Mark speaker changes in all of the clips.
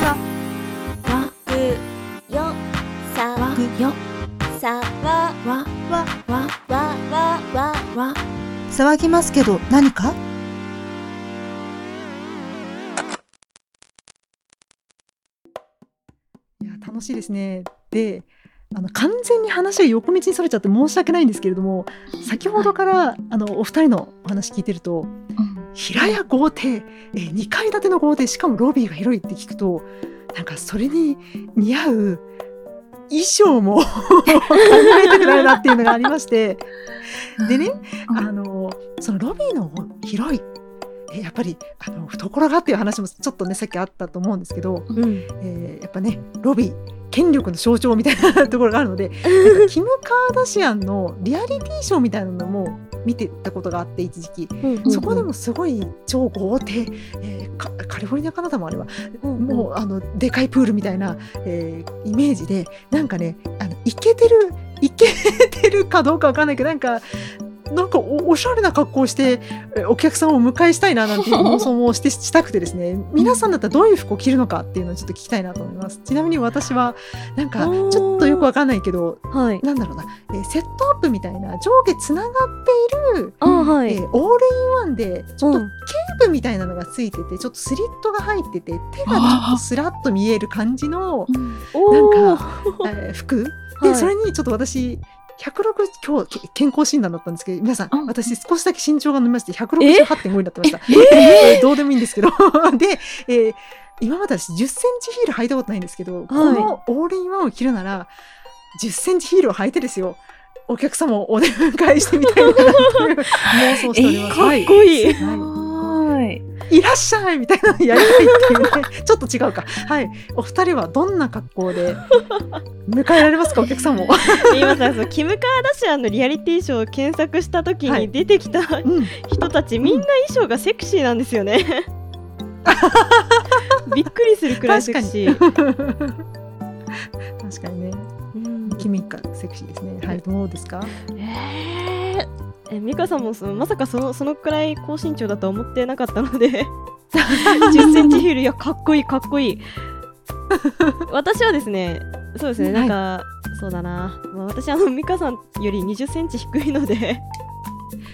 Speaker 1: さわ
Speaker 2: くよさ
Speaker 1: わくよ。
Speaker 2: さわ
Speaker 1: わわわ
Speaker 2: わわわ。
Speaker 1: わ
Speaker 3: 騒ぎますけど何か？いや楽しいですね。であの完全に話が横道にそれちゃって申し訳ないんですけれども先ほどから、あのお二人のお話聞いてると平屋豪邸、えー、2階建ての豪邸。しかもロビーが広いって聞くとなんかそれに似合う衣装も 考えたくなるなっていうのがありまして。でね
Speaker 1: うん。
Speaker 3: あのそのロビーの広い。えやっぱりあの懐がっていう話もちょっとねさっきあったと思うんですけど、
Speaker 2: うん。
Speaker 3: えーやっぱねロビー権力の象徴みたいなところがあるのでキム・カーダシアンのリアリティショーみたいなのも見てたことがあって一時期、
Speaker 2: うん
Speaker 3: そこでもすごい超豪邸、えーカカリフォルニアかな多分あれは、
Speaker 2: うん。
Speaker 3: もうあのでかいプールみたいな、えーイメージでなんかねあのイケてるイケてるかどうかわかんないけどなんかなんかおおしゃれな格好をしてえーお客さんをお迎えしたいななんていう 妄想もしてしたくてですね。皆さんだったらどういう服を着るのかっていうのをちょっと聞きたいなと思います。ちなみに私はなんかちょっとよくわかんないけど
Speaker 2: はい。
Speaker 3: なんだろうな、えーセットアップみたいな上下つながっている
Speaker 2: あはい。
Speaker 3: えーオールインワンでちょっと
Speaker 2: うん。
Speaker 3: ケープみたいなのがついててちょっとスリットが入ってて手がちょっとスラッと見える感じのなんか、えー服。で、
Speaker 2: はい。
Speaker 3: それにちょっと私160今日け健康診断だったんですけど皆さん
Speaker 1: うん。
Speaker 3: 私少しだけ身長が伸びまして168.5になってました。
Speaker 2: え？
Speaker 3: え？ーどうでもいいんですけど。で、えー今まで私10センチヒール履いたことないんですけど、このオールインワンを着るなら10センチヒールを履いてですよ。お客様をお出迎えしてみたいなっていう妄想しております。
Speaker 2: かっこいい。
Speaker 3: は
Speaker 1: はい
Speaker 3: い、いらっしゃいみたいなのやりたいっていうね。ちょっと違うか。はい、お二人はどんな格好で迎えられますか？お客様を。
Speaker 2: 今さそうキム・カーダシアンのリアリティショーを検索した時
Speaker 3: はい。
Speaker 2: に出てきた
Speaker 3: うん。
Speaker 2: 人たちみんな衣装がセクシーなんですよね。びっくりするくらいセクシー、
Speaker 3: 確かに。ね、
Speaker 2: うん。
Speaker 3: キミカセクシーですね。はい、どうですか？
Speaker 2: えーえミカさんもそのまさかそのそのくらい高身長だとは思ってなかったので 10センチヒールいやかっこいいかっこいい。私はですねそうですねなんか、そうだな、まあ、私あのミカさんより20センチ低いので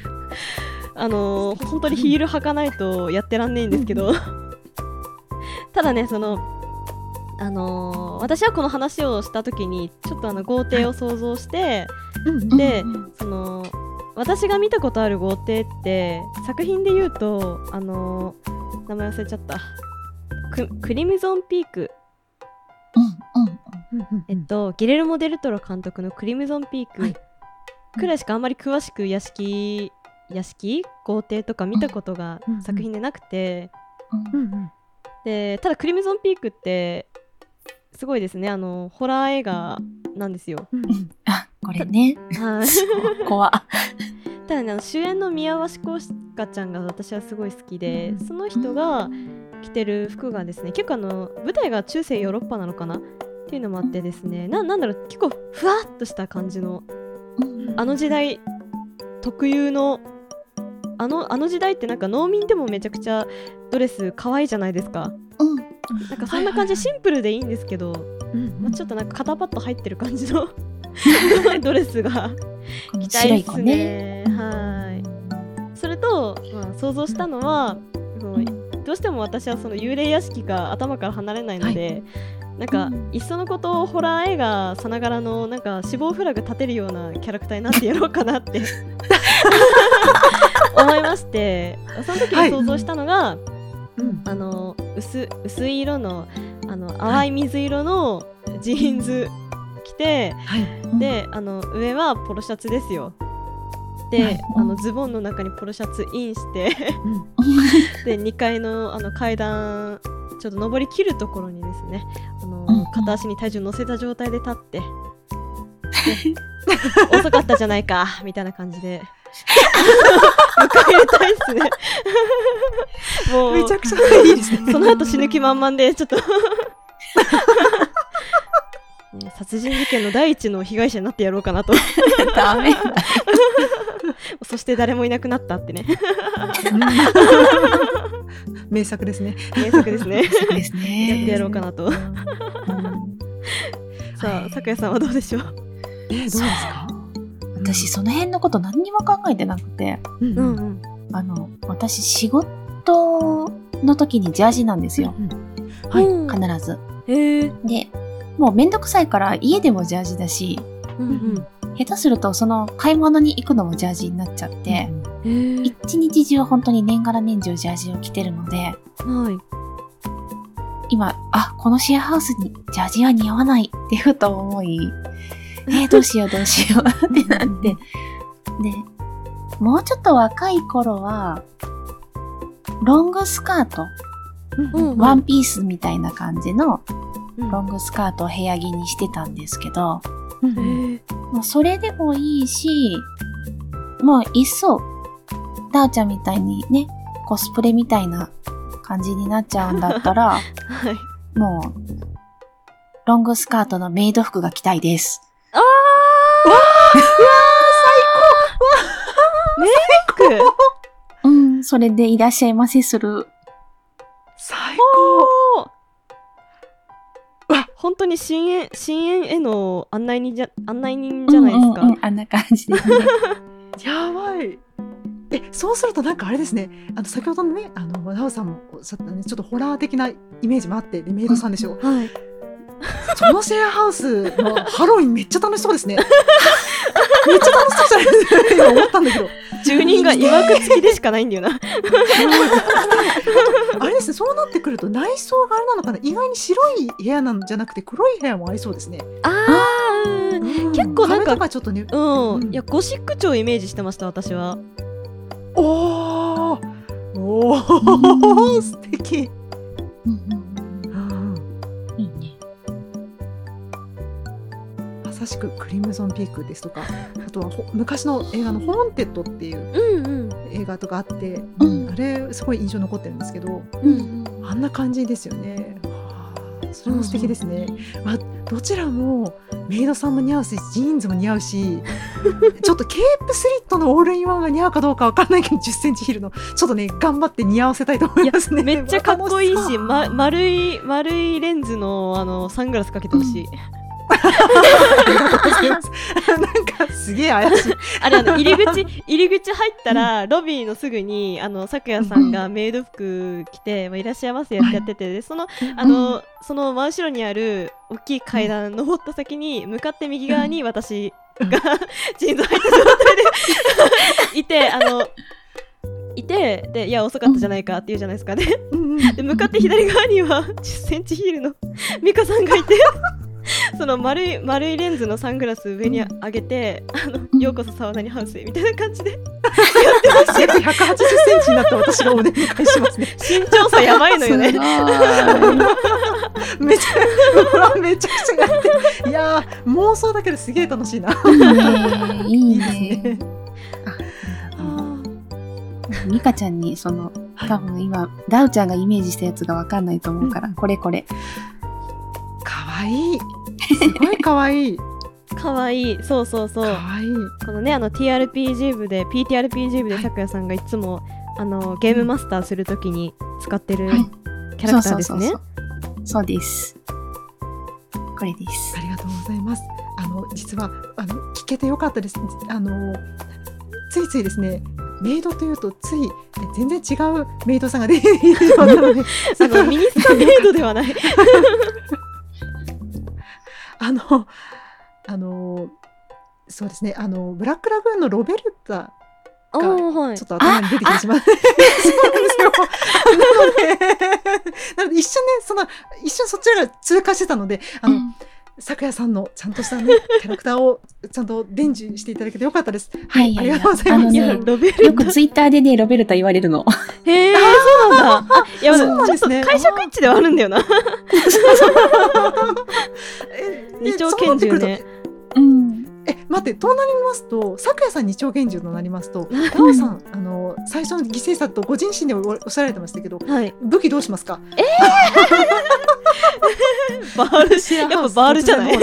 Speaker 2: あのー本当にヒール履かないとやってらんねえんですけど ただねそのあのー私はこの話をした時にちょっとあの豪邸を想像して、
Speaker 3: うん。
Speaker 2: でその私が見たことある豪邸って作品で言うとあのー名前忘れちゃった。ククリムゾンピーク。
Speaker 1: うんうん
Speaker 3: うん。うん
Speaker 2: えっと、ギレルモ・デルトロ監督の「クリムゾンピーク」
Speaker 3: はい。
Speaker 2: くらいしかあんまり詳しく屋敷屋敷豪邸とか見たことが作品でなくて、
Speaker 1: うん
Speaker 3: うん。うん
Speaker 2: でただクリムゾンピークってすごいですね。あのホラー映画なんですよ。
Speaker 3: うん。
Speaker 1: うん。あこれね。怖
Speaker 2: ただねあの主演の宮鷲コ香ちゃんが私はすごい好きで、
Speaker 3: うん。
Speaker 2: その人が着てる服がですね結構あの舞台が中世ヨーロッパなのかな？っていうのもあってですねななんだろう結構ふわっとした感じの
Speaker 1: うん。
Speaker 2: あの時代特有のあのあの時代ってなんか農民でもめちゃくちゃドレス可愛いじゃないですか。
Speaker 1: うん。
Speaker 2: なんかそんな感じシンプルでいいんですけど、
Speaker 3: うん。
Speaker 2: まあ、ちょっとなんか肩パッド入ってる感じの ドレスが。着た
Speaker 1: 白い
Speaker 2: です
Speaker 1: ね。
Speaker 2: ねはい。それと、まあ、想像したのはそのどうしても私はその幽霊屋敷が頭から離れないので、なんか、
Speaker 1: うん。
Speaker 2: いっそのことホラー映画さながらのなんか死亡フラグ立てるようなキャラクターになってやろうかなって 思いましてその時に想像したのが、
Speaker 3: うん。
Speaker 2: あの薄薄い色のあの淡い水色のジーンズ着て、
Speaker 3: はい。
Speaker 2: であの上はポロシャツですよ。で、
Speaker 3: はい。
Speaker 2: あのズボンの中にポロシャツインしてで2階のあの階段ちょっと上り切るところにですねあの、
Speaker 1: うん
Speaker 2: 片足に体重乗せた状態で立ってで 遅かったじゃないかみたいな感じで迎え入れたいですね。もう
Speaker 3: めちゃくちゃいいですね。
Speaker 2: その後死ぬ気満々でちょっと。ね殺人事件の第一の被害者になってやろうかなと。
Speaker 1: ダメ。だ
Speaker 2: そして誰もいなくなったってね。
Speaker 3: 名作ですね。
Speaker 2: 名作ですね。
Speaker 1: そうですね。
Speaker 2: やってやろうかなと。
Speaker 1: うん。
Speaker 2: さあ咲夜さんはどうでしょう？
Speaker 3: えー、どうですか？
Speaker 1: 私その辺のこと何にも考えてなくて、
Speaker 3: うん。
Speaker 2: うんうん。
Speaker 1: あの私仕事の時にジャージなんですよ。
Speaker 3: はい。
Speaker 2: うん。
Speaker 1: 必ず。
Speaker 2: へえ
Speaker 1: で、もうめんどくさいから家でもジャージだし、
Speaker 2: うん
Speaker 1: 下手するとその買い物に行くのもジャージになっちゃって、
Speaker 2: うん
Speaker 1: 一日中本当に年がら年中ジャージを着てるので、
Speaker 2: はい。
Speaker 1: 今、あ、このシェアハウスにジャージは似合わないってふと思い、えー、どうしようどうしようってなって。で、もうちょっと若い頃は、ロングスカート、
Speaker 2: うん
Speaker 1: ワンピースみたいな感じの
Speaker 2: うん
Speaker 1: ロングスカートを部屋着にしてたんですけど、
Speaker 3: うん
Speaker 1: もうそれでもいいし、もういっそ、ダーちゃんみたいにね、コスプレみたいな感じになっちゃうんだったら、
Speaker 2: はい。
Speaker 1: もう、ロングスカートのメイド服が着たいです。
Speaker 2: く
Speaker 1: うん、それでいらっしゃいませする。
Speaker 2: 本当に深淵深淵への案内人じゃ案内人じゃないですか、
Speaker 1: うんうんうんあんな感じですね。
Speaker 3: やばい。え、そうするとなんかあれですね。あの先ほどのね、あのナオさんもおっしゃったね、ちょっとホラー的なイメージもあって、でメイドさんでしょ？
Speaker 2: はい
Speaker 3: そのシェアハウスのハロウィンめっちゃ楽しそうですね。めっちゃ楽しそうじゃないですか。今思ったんだけど。
Speaker 2: 住人がいわくつきでしかないんだよな
Speaker 3: あれですね、そうなってくると内装があれなのかな。意外に白い部屋なんじゃなくて黒い部屋もありそうですね。
Speaker 2: あーうん結構なんか
Speaker 3: 壁とかちょっとね。
Speaker 2: うん、
Speaker 3: うん
Speaker 2: いやゴシック調をイメージしてました私は
Speaker 3: おお。おお、素敵。
Speaker 1: うんうん
Speaker 3: しくクリムゾンピークですとか、あとはほ昔の映画のホーンテッドっていう
Speaker 2: うんうん
Speaker 3: 映画とかあって、
Speaker 1: うん
Speaker 3: あれすごい印象残ってるんですけど、
Speaker 2: うん
Speaker 3: あんな感じですよね。はあそれも素敵ですね。まあ、どちらもメイドさんも似合うし、ジーンズも似合うし、ちょっとケープスリットのオールインワンが似合うかどうかわかんないけど、10センチヒールの、ちょっとね、頑張って似合わせたいと思いますね。
Speaker 2: めっちゃかっこいいし、
Speaker 3: ま
Speaker 2: ま、丸い丸いレンズのあのサングラスかけてほしい、
Speaker 3: うございます。なんかすげえ怪しい。
Speaker 2: あれあの入り口入り口入ったら、ロビーのすぐにあの咲夜さんがメイド服着て、まあ、いらっしゃいますやってやっててでそのあの、その真後ろにある大きい階段登った先に向かって右側に私がジーンズ履いた状態でいてあのいてでいや遅かったじゃないかって言うじゃないですか。ねで向かって左側には1 0センチヒールの美香さんがいて その丸い丸いレンズのサングラス上に上げて「あの
Speaker 1: うん
Speaker 2: ようこそ沢田にハウスへ」みたいな感じで
Speaker 3: 約180センチになった私がお願いしますね。
Speaker 2: 身長差やばいのよね
Speaker 3: めちゃ、めちゃくちゃやってる。いやー、妄想だけですげえ楽しいな。
Speaker 1: いいね。いね
Speaker 3: ね。。
Speaker 1: あミカちゃんにその多分今ダウちゃんがイメージしたやつがわかんないと思うから、これこれ。
Speaker 3: かわいい。すごいかわいい。
Speaker 2: かわいいそうそうそう
Speaker 3: かわいい。
Speaker 2: このねあの TRPG 部で PTRPG 部で咲夜さんがいつもあのゲームマスターするときに使ってる
Speaker 1: はい
Speaker 2: キャラクターですね
Speaker 1: そうです。これです
Speaker 3: あ。りがとうございます。あの、実は、あの、聞けてよかったです。あの、ついついですね。メイドというとついえ全然違うメイドさんが出ているようなので
Speaker 2: あのミニスカメイドではない
Speaker 3: あのあのそうですねあのブラックラグーンのロベルタ
Speaker 2: あーはい
Speaker 3: ちょっと頭に出てきてしまう。そうなんですよ。なので、なので一瞬ね、その、一瞬そちらが通過してたので、あの、
Speaker 1: うん
Speaker 3: 咲夜さんのちゃんとしたね、キャラクターをちゃんと伝授していただけてよかったです。
Speaker 1: はい
Speaker 3: ありがとうございます。
Speaker 1: あのねよくツイッターでね、ロベルタ言われるの。
Speaker 2: へえそうなんだあいや
Speaker 3: そうなんですね
Speaker 2: 解釈一致ではあるんだよな
Speaker 3: え
Speaker 2: 二丁拳銃。ね。
Speaker 3: え、待って、となりますと、咲夜さん二丁拳銃となりますと、ダオさん、あの、最初の犠牲者とご自身でおおっしゃられてましたけど、
Speaker 2: はい。
Speaker 3: 武器どうしますか？
Speaker 2: バール
Speaker 3: シェアハウス
Speaker 2: やっぱバールじゃない？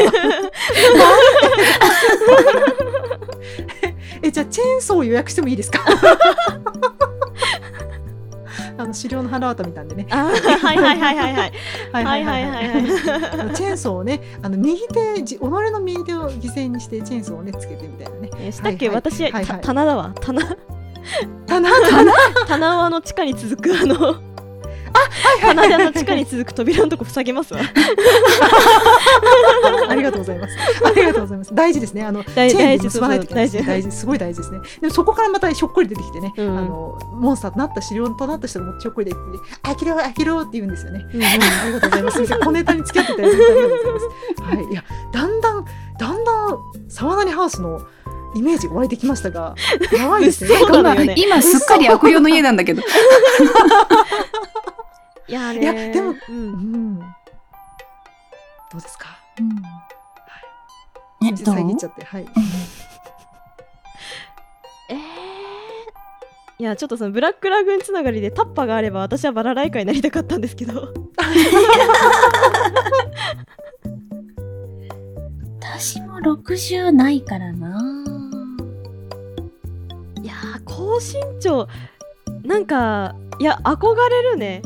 Speaker 3: えじゃあチェーンソーを予約してもいいですか？あの狩猟の腹渡見たんでね。
Speaker 2: はいはいはいはいはい。
Speaker 3: は
Speaker 2: はいはいはい。はい
Speaker 3: あのチェーンソーをね、あの右手、じ己の右手を犠牲にしてチェーンソーをねつけてみたいなね。
Speaker 2: えしたっけ、
Speaker 3: はいはい。
Speaker 2: 私、
Speaker 3: はいはい。
Speaker 2: た棚だわ。棚。
Speaker 3: 棚？棚？
Speaker 2: 棚はあの地下に続くあの棚であの地下に続く扉のとこ塞ぎますわ
Speaker 3: ありがとうございます。ありがとうございます。大事ですね。あのチェ
Speaker 2: 大
Speaker 3: ーンで
Speaker 2: 大事
Speaker 3: 結ばないといけないですね。
Speaker 2: そうそう
Speaker 3: 大事、すごい大事ですね。でもそこからまたひょっこり出てきてね、
Speaker 2: うん
Speaker 3: あのモンスターとなった狩猟となった人がもひょっこり出てきて、あきろあきろって言うんですよね。
Speaker 2: うんうん
Speaker 3: ありがとうございます。小ネタに付き合っていただいてありがとうございます。はい、いや、だんだん、だんだん、沢谷ハウスのイメージが湧いてきましたが、やばいですね。
Speaker 1: 今すっかり悪霊の家なんだけど。
Speaker 2: いや
Speaker 3: いやでも
Speaker 2: う、
Speaker 3: うん。ん。どうですか？
Speaker 1: う
Speaker 3: 遮っちゃって、はい。
Speaker 2: えー？いやちょっとそのブラックラグーンつながりでタッパがあれば私はバラライカになりたかったんですけど。
Speaker 1: 私も60ないからな。
Speaker 2: いやー高身長。なんかいや憧れるね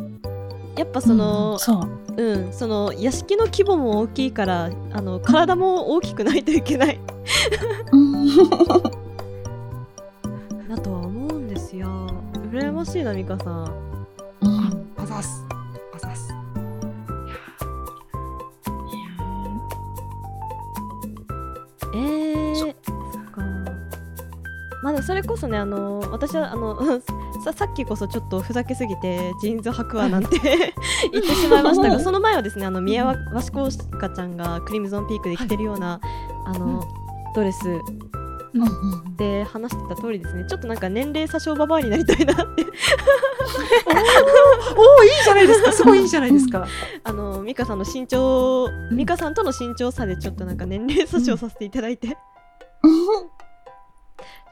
Speaker 2: やっぱその
Speaker 1: うん、そう。
Speaker 2: うん、その屋敷の規模も大きいからあの体も大きくないといけない。
Speaker 1: うん。
Speaker 2: だとは思うんですよ。羨ましいな美香さん。
Speaker 1: うん。
Speaker 3: あざす。あざす。
Speaker 2: えー、そっか。まあでもそれこそねあの私はあの ささっきこそちょっとふざけすぎてジーンズ履くわなんて 言ってしまいましたがその前はですねあの宮脇コウカちゃんがクリムゾンピークで着てるような、あの、ドレス。
Speaker 1: うん
Speaker 2: で話してた通りですねちょっとなんか年齢詐称ババアになりたいなって。
Speaker 3: おお、いいじゃないですか。すごいいいじゃないですか。
Speaker 2: あの美香さんの身長美香さんとの身長差でちょっとなんか年齢詐称させていただいて、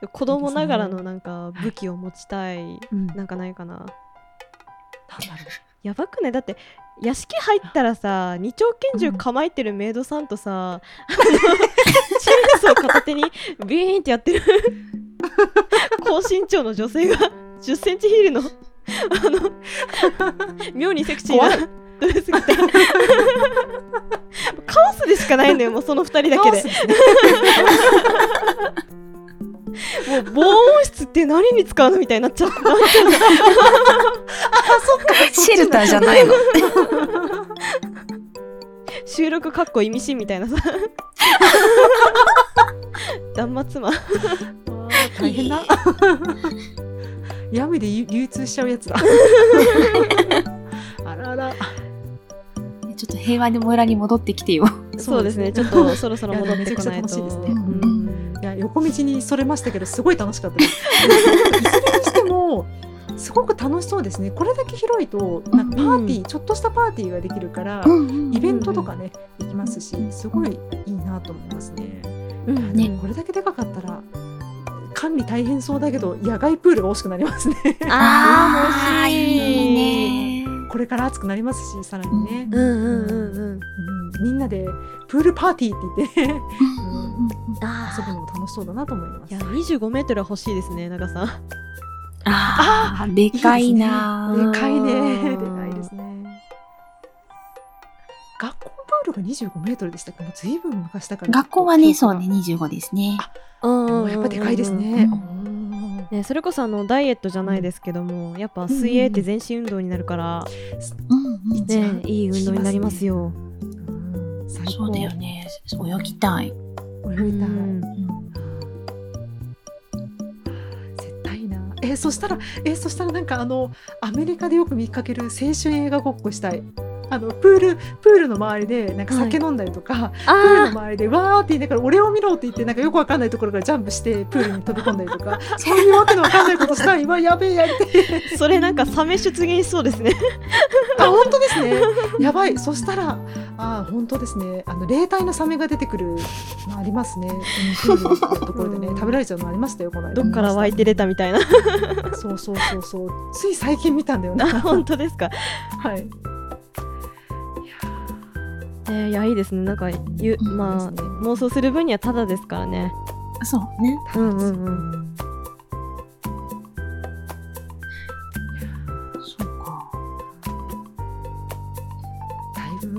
Speaker 2: 子供ながらのなんか武器を持ちたい、
Speaker 3: うん。
Speaker 2: なんかないかな。
Speaker 3: なん
Speaker 2: やばくねだって屋敷入ったらさ二丁拳銃構えてるメイドさんとさ、あのチェーンソー片手にビーンってやってる高身長の女性が1 0センチヒールのあの妙にセクシーなドレス着てカオスでしかないのよもうその2人
Speaker 3: う。
Speaker 2: だけでもう防音室って何に使うのみたいになっちゃってなっちゃう
Speaker 1: シェルターじゃないの。
Speaker 2: 収録かっこ意味深みたいなさ 断末魔
Speaker 3: 大変だ。闇で流流通しちゃうやつだ。あらあら。
Speaker 1: ちょっと平和に村に戻ってきてよ。
Speaker 2: そうですねちょっとそろそろ戻ってこないと
Speaker 3: 楽しいですね横道にそれましたけどすごい楽しかったです。いずれにしてもすごく楽しそうですね。これだけ広いとなんかパーティー、ちょっとしたパーティーができるから、イベントとかねできますしすごいいいなと思いますね。
Speaker 2: うん
Speaker 1: ね
Speaker 3: これだけでかかったら管理大変そうだけど野外プールが欲しくなりますね。
Speaker 2: あー欲しい
Speaker 1: いいね。
Speaker 3: これから暑くなりますしさらにね、
Speaker 2: うんうんうんうん
Speaker 3: うんみんなでプールパーティーって言ってね
Speaker 2: あ
Speaker 3: 遊ぶのも楽しそうだなと思います。
Speaker 2: いや25メートルは欲しいですね長さん
Speaker 1: ああ、でかいな。
Speaker 3: でかいね。
Speaker 2: うん
Speaker 3: でかいですね。学校プールが25メートルでしたっけ？もうずいぶん昔だから。
Speaker 1: 学校はね、そうね、25ですね。
Speaker 2: うん
Speaker 3: やっぱでかいですね。
Speaker 2: ね、それこそあのダイエットじゃないですけども、やっぱ水泳って全身運動になるから、
Speaker 1: うんうん
Speaker 3: 一番
Speaker 2: ね、いい運動になりますよ。
Speaker 1: そうだよね。泳ぎたい。
Speaker 3: 泳いだ
Speaker 2: うん
Speaker 3: 絶対いいな。えーそしたら、えーそしたらなんかあのアメリカでよく見かける青春映画ごっこしたい。あのプールプールの周りでなんか酒飲んだりとか、プールの
Speaker 2: あ
Speaker 3: 周りでわーって言いながら俺を見ろって言ってなんかよくわかんないところからジャンプしてプールに飛び込んだりとか そういうわけのわかんないことしたい。今やべえやりて
Speaker 2: それなんかサメ出現しそうですね。
Speaker 3: あ本当ですね。やばい。そしたらあ本当ですね。あの霊体のサメが出てくるのありますね。プールのところでね
Speaker 2: うん
Speaker 3: 食べられちゃうのありましたよこの間。
Speaker 2: どっから湧いて出たみたいな。
Speaker 3: そうそうそうそう。つい最近見たんだよな。
Speaker 2: あ 本当ですか？
Speaker 3: はい。
Speaker 2: えー、いやいいですね。なんかゆ
Speaker 1: うん
Speaker 2: まあ
Speaker 3: ね
Speaker 2: 妄想する分にはただですからね。
Speaker 1: そうね。
Speaker 2: うんうんうん。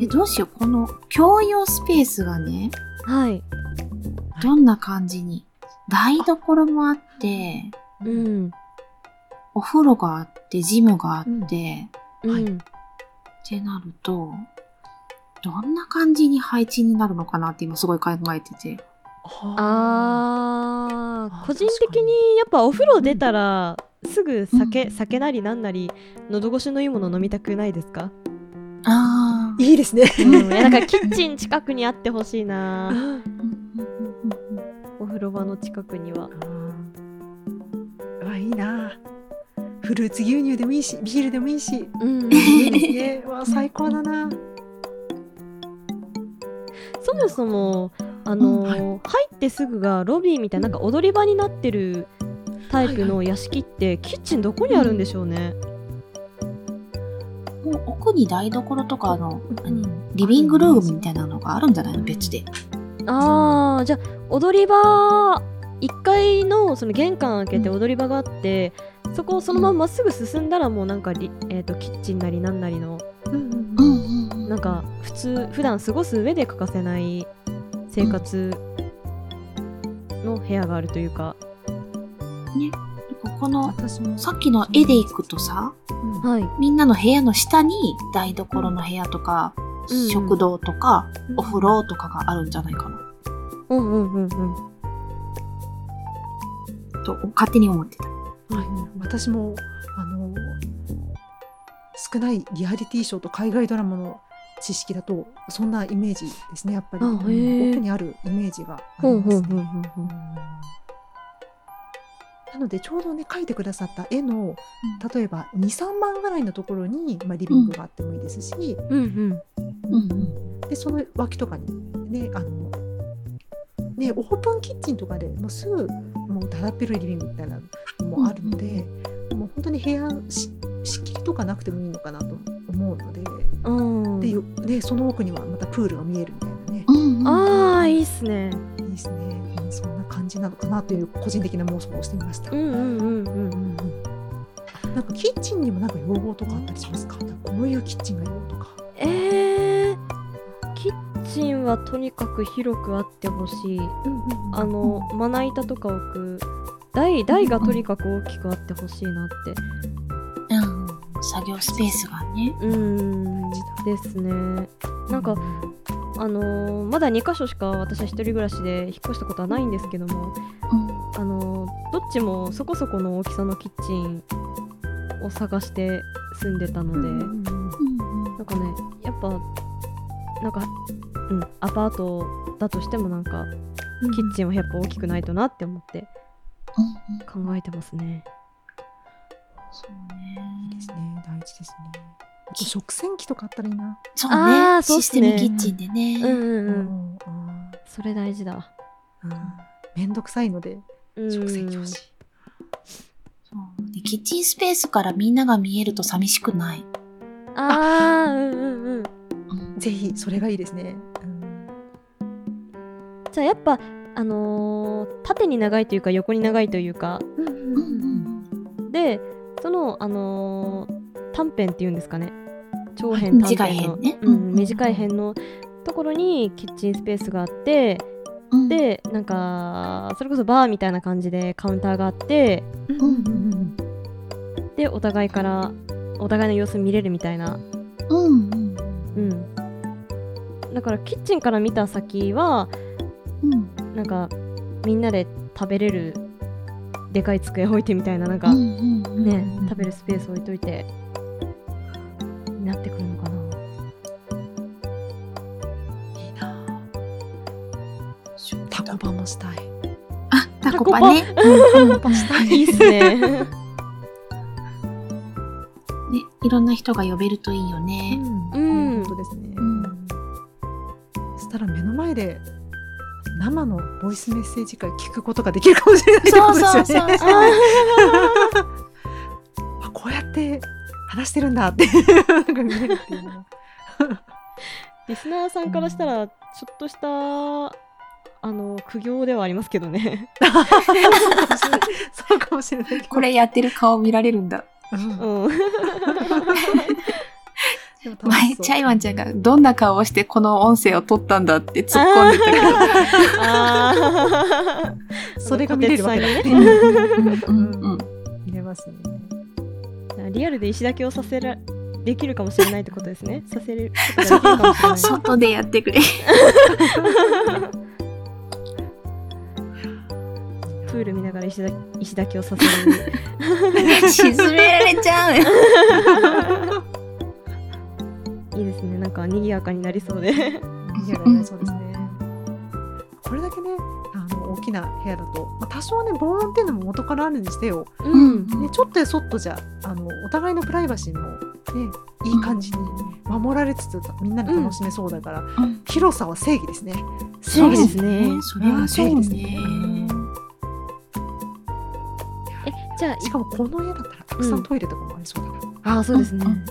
Speaker 1: え、どうしよう。この共用スペースがね、
Speaker 2: はい。
Speaker 1: どんな感じに。台所もあって、
Speaker 2: うん。
Speaker 1: お風呂があって、ジムがあって、
Speaker 3: うんはい
Speaker 2: うん。
Speaker 1: ってなると、どんな感じに配置になるのかなって今すごい考えてて。
Speaker 3: あ
Speaker 2: 個人的にやっぱお風呂出たらすぐ酒、
Speaker 1: うん
Speaker 2: 酒なりなんなり喉越しのいいもの飲みたくないですか、
Speaker 1: ああ。
Speaker 3: いいですね。
Speaker 2: うん、いやだからキッチン近くにあってほしいな。
Speaker 1: うんうんうんうん
Speaker 2: お風呂場の近くには。
Speaker 3: うわいいな。フルーツ牛乳でもいいし、ビールでもいいし、
Speaker 2: うん。
Speaker 3: いいですね。うわ最高だな。
Speaker 2: そもそもあのー
Speaker 3: うんはい。
Speaker 2: 入ってすぐがロビーみたいななんか踊り場になってるタイプの屋敷って、キッチンどこにあるんでしょうね、
Speaker 1: もう奥に台所とかあの、何
Speaker 3: うん。
Speaker 1: リビングルームみたいなのがあるんじゃないの？別で。
Speaker 2: あーじゃあ踊り場1階のその玄関開けて踊り場があって、そこをそのまままっすぐ進んだらもうなんかリ、えー、とキッチンなりなんなりの
Speaker 3: うんうん
Speaker 1: う
Speaker 3: うん。
Speaker 1: んうんうん。
Speaker 2: なんか普通普段過ごす上で欠かせない生活の部屋があるというか、
Speaker 1: ここの、
Speaker 3: 私も
Speaker 1: さっきの絵で行くとさ、
Speaker 3: うん
Speaker 2: はい、
Speaker 1: みんなの部屋の下に台所の部屋とか、
Speaker 2: うん
Speaker 1: 食堂とか、
Speaker 3: うん。
Speaker 1: お風呂とかがあるんじゃないかな。
Speaker 2: うんうんうんうん。
Speaker 1: と、勝手に思ってた。
Speaker 3: はい、私もあの少ないリアリティショーと海外ドラマの知識だとそんなイメージですねやっぱり。奥にあるイメージがありますね。なのでちょうどね描いてくださった絵の例えば23万ぐらいのところに、まあ、リビングがあってもいいですし、
Speaker 2: うんうん。
Speaker 1: うんうん。
Speaker 3: でその脇とかにねあのねオープンキッチンとかでもうすぐもうだだっ広いリビングみたいなのもあるので、もう本当に部屋し仕切りとかなくてもいいのかなと思うので。
Speaker 2: うん。
Speaker 3: でよでその奥にはまたプールが見えるみたいなね。
Speaker 1: うんうん。
Speaker 2: ああいいっすね。
Speaker 3: いいですね、うんそんな感じなのかなという個人的な妄想をしてみました。
Speaker 2: うんうんうんうんうん
Speaker 3: なんかキッチンにもなんか要望とかあったりしますか？こういうキッチンがいいよとか。
Speaker 2: えー、キッチンはとにかく広くあってほしいあのまな板とか置く台台がとにかく大きくあってほしいなって
Speaker 1: うん。作業スペースがね。
Speaker 2: うーんですねなんかあのーまだ2箇所しか私は一人暮らしで引っ越したことはないんですけども
Speaker 1: うん。
Speaker 2: あのーどっちもそこそこの大きさのキッチンを探して住んでたので、なんかねやっぱなんかうんアパートだとしてもなんかキッチンはやっぱ大きくないとなって思って。考えてますね
Speaker 1: そうね。
Speaker 3: いいですね大事ですね。食洗機とかあったらいいな。
Speaker 1: そうね。
Speaker 2: そうね
Speaker 1: システムキッチンでね。
Speaker 2: うんうんうん
Speaker 3: うん
Speaker 2: それ大事だ
Speaker 3: うんめんどくさいので
Speaker 2: うん
Speaker 3: 食洗機欲しい。
Speaker 1: そうでキッチンスペースからみんなが見えると寂しくない？
Speaker 2: あーうんうんうん
Speaker 1: うん
Speaker 3: ぜひそれがいいですね。うん
Speaker 2: じゃあやっぱあのー縦に長いというか横に長いというか
Speaker 3: うん
Speaker 1: うんうん
Speaker 2: でそのあのー短辺っていうんですかね。長辺短
Speaker 1: 短い
Speaker 2: 辺の。短い辺のところにキッチンスペースがあって
Speaker 1: うん、
Speaker 2: でなんかそれこそバーみたいな感じでカウンターがあって
Speaker 3: うん
Speaker 2: でお互いからお互いの様子見れるみたいな。
Speaker 1: うん
Speaker 2: だからキッチンから見た先は
Speaker 1: うん。
Speaker 2: なんかみんなで食べれるでかい机置いてみたいななんか、ね食べるスペース置いといて
Speaker 3: タコパ
Speaker 1: ね。
Speaker 3: い。
Speaker 2: いいっすね
Speaker 1: ね、いろんな人が呼べるといいよね。
Speaker 2: うん
Speaker 3: 本当ですね。
Speaker 1: うん
Speaker 3: そしたら目の前で生のボイスメッセージ会聞くことができるかもしれない
Speaker 1: そう
Speaker 3: ことですよね。
Speaker 1: そう。
Speaker 3: あこうやって話してるんだって。
Speaker 2: リスナーさんからしたらちょっとしたあの苦行ではありますけどね
Speaker 3: そうかもしれない。
Speaker 1: これやってる顔見られるんだ。
Speaker 3: うん
Speaker 1: 前、チャイワンちゃんがどんな顔をしてこの音声を撮ったんだって突っ込んでたけど。
Speaker 3: それが見れるわけだ
Speaker 2: ね
Speaker 1: うんうん
Speaker 3: 見れますね。
Speaker 2: リアルで石炊きをさせらできるかもしれないってことですね。させる。
Speaker 1: 外でやってくれ。
Speaker 2: プール見ながら石だ石炊きをさせる。
Speaker 1: 沈められちゃう。
Speaker 2: いいですね。なんか賑やかになりそうで。
Speaker 3: いやそうですね。これだけね、あの大きな部屋だと、まあ、多少ね防音っていうのも元からあるにしてよ、
Speaker 2: うん。
Speaker 3: ね、ちょっとやそっとじゃあのお互いのプライバシーもねいい感じに守られつつみんなで楽しめそうだから、
Speaker 1: うん
Speaker 3: 広さは正義ですね。
Speaker 2: 正義ですね。
Speaker 1: それは
Speaker 3: 正義です
Speaker 1: ね。
Speaker 2: じゃあ、
Speaker 3: しかもこの家だったらたくさんトイレとかもありそうだ。な。
Speaker 2: ああ、そうですね。
Speaker 1: んん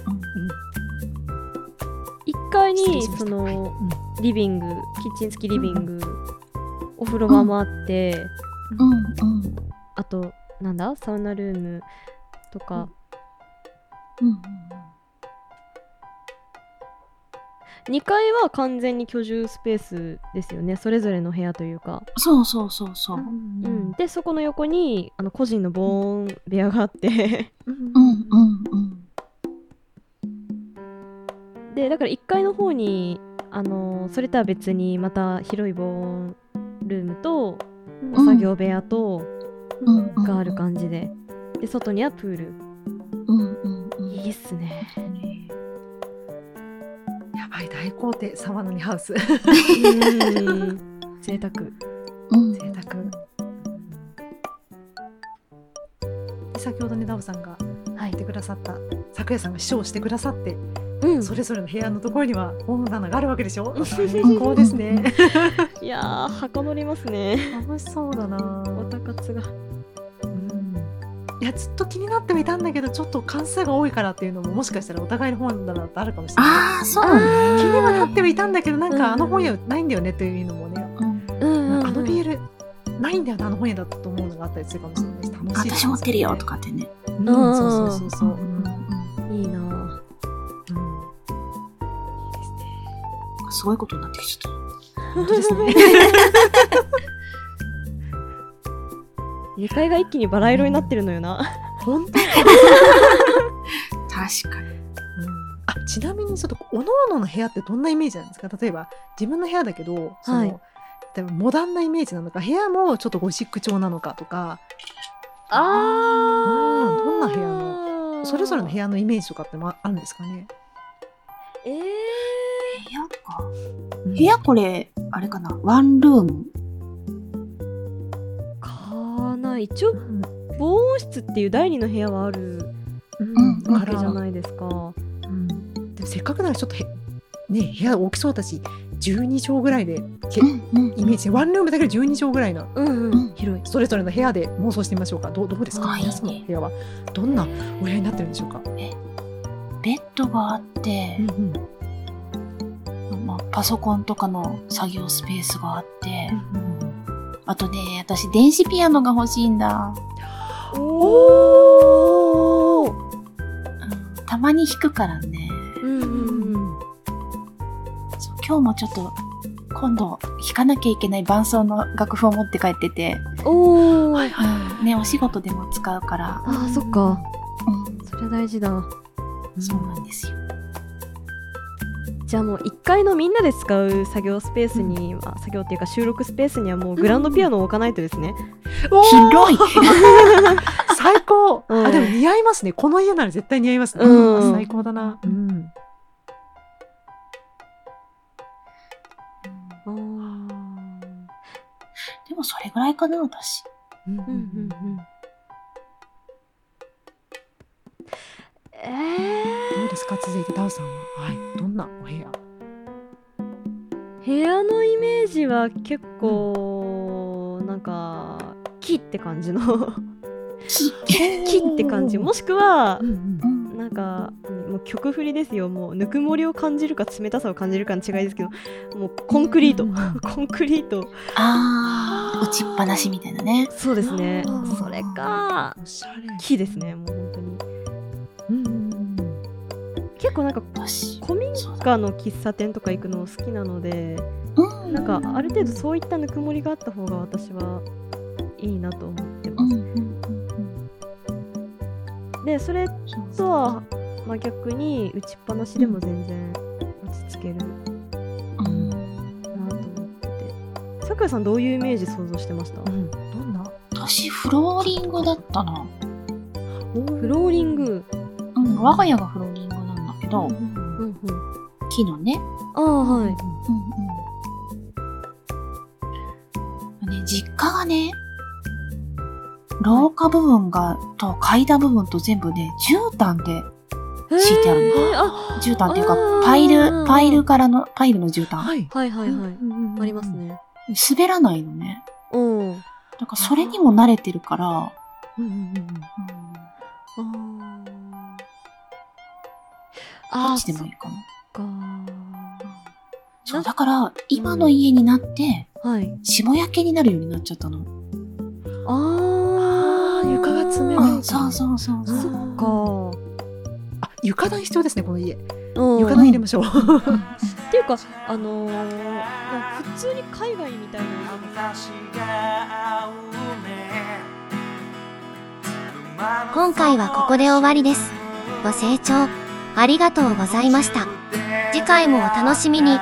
Speaker 2: 一階にその
Speaker 3: はい。
Speaker 2: リビング、キッチン付きリビング、お風呂場もあって、
Speaker 1: うんうん。
Speaker 2: あとなんだ？サウナルームとか、
Speaker 1: うん
Speaker 2: 2階は完全に居住スペースですよね。それぞれの部屋というか、
Speaker 1: そうそうそうそう。
Speaker 3: う
Speaker 2: うん。ん、でそこの横にあの個人の防音部屋があって。
Speaker 3: うん。
Speaker 1: うんうんうん。
Speaker 2: でだから1階の方にあのそれとは別にまた広い防音ルームとお作業部屋とがある感じで。で外にはプール。
Speaker 1: うんうんうん。
Speaker 2: いいっすね
Speaker 3: やばい大豪邸サワノニハウス。
Speaker 2: うん贅沢
Speaker 1: うん
Speaker 3: 贅沢。で先ほどねダオさんが
Speaker 2: はい
Speaker 3: 言ってくださった昨夜さんが視聴してくださって、
Speaker 2: うん
Speaker 3: それぞれの部屋のところには本棚があるわけでしょ？最高ですね。
Speaker 2: いやーはかどりますね
Speaker 3: 楽しそうだな。
Speaker 2: おたかつが
Speaker 3: うんいやずっと気になってはいたんだけどちょっと関数が多いからっていうのももしかしたらお互いの本棚だとあるかもしれない。
Speaker 1: ああ、そうね。
Speaker 3: 気にはなってはいたんだけどなん
Speaker 2: うん
Speaker 3: かあの本屋ないんだよねっていうのもね、
Speaker 1: うん。
Speaker 2: うん
Speaker 3: あのビールないんだよなあの本屋だったと思うのがあったりするかもしれないし楽しいね
Speaker 1: 私持ってるよとかってね。
Speaker 3: うん、
Speaker 2: うん。
Speaker 3: そうそうそうそう、
Speaker 1: う
Speaker 3: うん。
Speaker 2: いいな
Speaker 3: す
Speaker 1: ごいことになってきちゃっ
Speaker 3: 本当ですね
Speaker 2: 2階が一気にバラ色になってるのよな。
Speaker 3: 本当、
Speaker 1: た。確かに。
Speaker 3: あちなみにちょっとおのおのの部屋ってどんなイメージなんですか？例えば自分の部屋だけどその、
Speaker 2: はい。
Speaker 3: 例えばモダンなイメージなのか部屋もちょっとゴシック調なのかとか。
Speaker 2: あ
Speaker 3: ー。どんな部屋のそれぞれの部屋のイメージとかってもあるんですかね？
Speaker 2: えー、
Speaker 1: 部屋か。部屋これ、あれかな？ワンルーム？
Speaker 2: 一応
Speaker 3: うん
Speaker 2: 防音室っていう第二の部屋はある
Speaker 1: うん
Speaker 2: わけじゃないですか、
Speaker 3: うん。でもせっかくならちょっとへね部屋大きそうだし12畳ぐらいでけ
Speaker 1: うんうん。
Speaker 3: イメージ。ワンルームだけで12畳ぐらいの
Speaker 2: うんうん、
Speaker 1: うん。
Speaker 2: 広い
Speaker 3: それぞれの部屋で妄想してみましょうか。どうどうですか？皆さんの部屋は。どんなお部屋になってるんでしょうか、
Speaker 1: ベッドがあって、まあ、パソコンとかの作業スペースがあって、あとね、私電子ピアノが欲しいんだ。
Speaker 2: おお
Speaker 1: うんたまに弾くからね。
Speaker 2: うんうんうん。
Speaker 1: そう今日もちょっと、今度弾かなきゃいけない伴奏の楽譜を持って帰ってて、
Speaker 2: おお、
Speaker 1: うん、ね、お仕事でも使うから、
Speaker 2: あーそっか。
Speaker 1: うん、
Speaker 2: それ大事だ。
Speaker 1: そうなんですよ。
Speaker 2: じゃあもう1階のみんなで使う作業スペースに、まあ、作業っていうか収録スペースにはもうグランドピアノを置かないとですね、
Speaker 1: 広い。
Speaker 3: 最高、
Speaker 2: うん。
Speaker 3: あでも似合いますね。この家なら絶対似合いますね、
Speaker 2: うん。
Speaker 3: 最高だな、うん、
Speaker 1: でもそれぐらいかな、私。
Speaker 3: うん
Speaker 2: うんうんえ
Speaker 3: どうですか？続いてダウさんは、はい、どんなお部屋？
Speaker 2: ー、部屋のイメージは結構なんか木って感じの。木？って感じ？もしくは
Speaker 3: うんうん
Speaker 1: うん。
Speaker 2: なんかもう曲振りですよ。もうぬくもりを感じるか冷たさを感じるかの違いですけどもうコンクリート。
Speaker 3: うんうん
Speaker 2: コンクリート。
Speaker 1: あー、打ちっぱなしみたいなね。
Speaker 2: そうですね。それか木ですねもう構構なんか
Speaker 1: 私。
Speaker 2: 古民家の喫茶店とか行くの好きなので
Speaker 1: うん。
Speaker 2: なんかある程度そういったぬくもりがあった方が私はいいなと思ってます。
Speaker 1: うんうんうん
Speaker 2: でそれとは真逆に打ちっぱなしでも全然落ち着ける
Speaker 1: うん
Speaker 2: なと思っててさくらさんどういうイメージ想像してました？
Speaker 3: うん、どんな？
Speaker 1: 私、フローリングだったな。
Speaker 2: フローリング
Speaker 1: うん、我が家がフローリングなん
Speaker 2: うんうん。
Speaker 1: 木のね。
Speaker 2: ああはい。
Speaker 1: うんうん。ね、実家がね、廊下部分が、と階段部分と全部ね、絨毯で、敷いてある
Speaker 2: へーあ
Speaker 1: 絨毯っていうかパイル、パイルからの、パイルの絨毯。
Speaker 3: はい
Speaker 2: はいはいはい、
Speaker 3: うん
Speaker 2: ありますね。
Speaker 1: 滑らないのね。
Speaker 2: うん。
Speaker 1: だからそれにも慣れてるから、
Speaker 3: うんうんうんうん
Speaker 1: どっちでもいいかな。
Speaker 2: そ
Speaker 1: う、だから、今の家になって、
Speaker 2: かはい。
Speaker 1: 霜焼けになるようになっちゃったの。
Speaker 2: あー
Speaker 3: あー床が冷たい
Speaker 1: うん、そうそうそうそう。
Speaker 2: そっか。
Speaker 3: あ床暖必要ですねこの家。
Speaker 2: うん。
Speaker 3: 床暖入れましょう。
Speaker 2: っていうかあのー、普通に海外みたいな
Speaker 4: 今回はここで終わりです。ご清聴ありがとうございました。次回もお楽しみに。